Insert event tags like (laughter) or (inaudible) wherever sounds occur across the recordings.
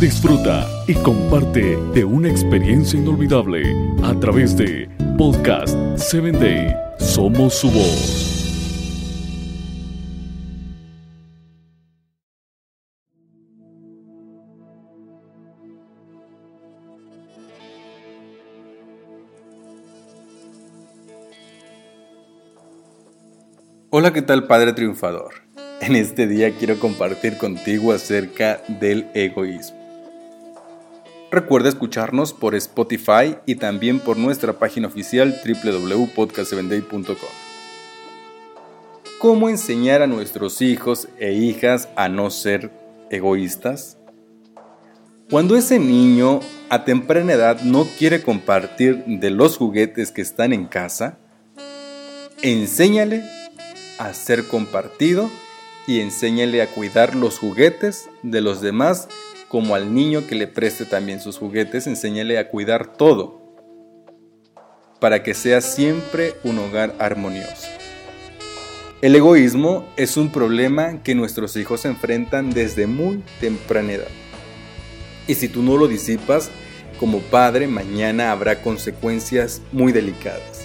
Disfruta y comparte de una experiencia inolvidable a través de Podcast 7 Day. Somos su voz. Hola, ¿qué tal Padre Triunfador? (laughs) En este día quiero compartir contigo acerca del egoísmo. Recuerda escucharnos por Spotify y también por nuestra página oficial www.podcast7day.com. ¿Cómo enseñar a nuestros hijos e hijas a no ser egoístas? Cuando ese niño a temprana edad no quiere compartir de los juguetes que están en casa, enséñale a ser compartido y enséñale a cuidar los juguetes de los demás como al niño que le preste también sus juguetes, enséñale a cuidar todo para que sea siempre un hogar armonioso. El egoísmo es un problema que nuestros hijos enfrentan desde muy temprana edad. Y si tú no lo disipas, como padre, mañana habrá consecuencias muy delicadas.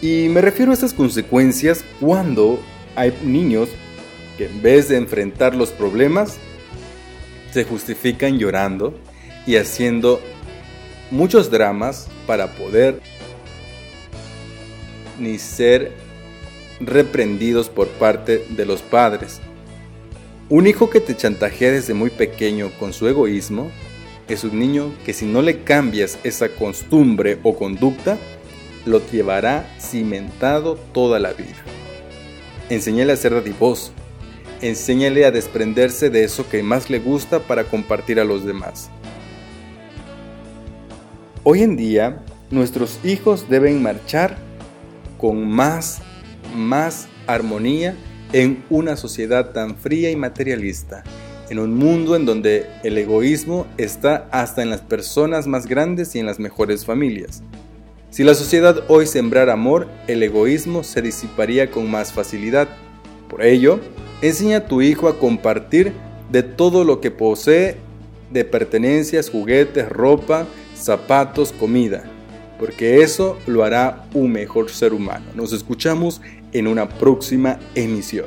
Y me refiero a estas consecuencias cuando hay niños que en vez de enfrentar los problemas, se justifican llorando y haciendo muchos dramas para poder ni ser reprendidos por parte de los padres. Un hijo que te chantajea desde muy pequeño con su egoísmo es un niño que si no le cambias esa costumbre o conducta, lo llevará cimentado toda la vida. Enséñale a ser dadivoso. Enséñale a desprenderse de eso que más le gusta para compartir a los demás. Hoy en día, nuestros hijos deben marchar con más, más armonía en una sociedad tan fría y materialista, en un mundo en donde el egoísmo está hasta en las personas más grandes y en las mejores familias. Si la sociedad hoy sembrara amor, el egoísmo se disiparía con más facilidad. Por ello, enseña a tu hijo a compartir de todo lo que posee de pertenencias, juguetes, ropa, zapatos, comida, porque eso lo hará un mejor ser humano. Nos escuchamos en una próxima emisión.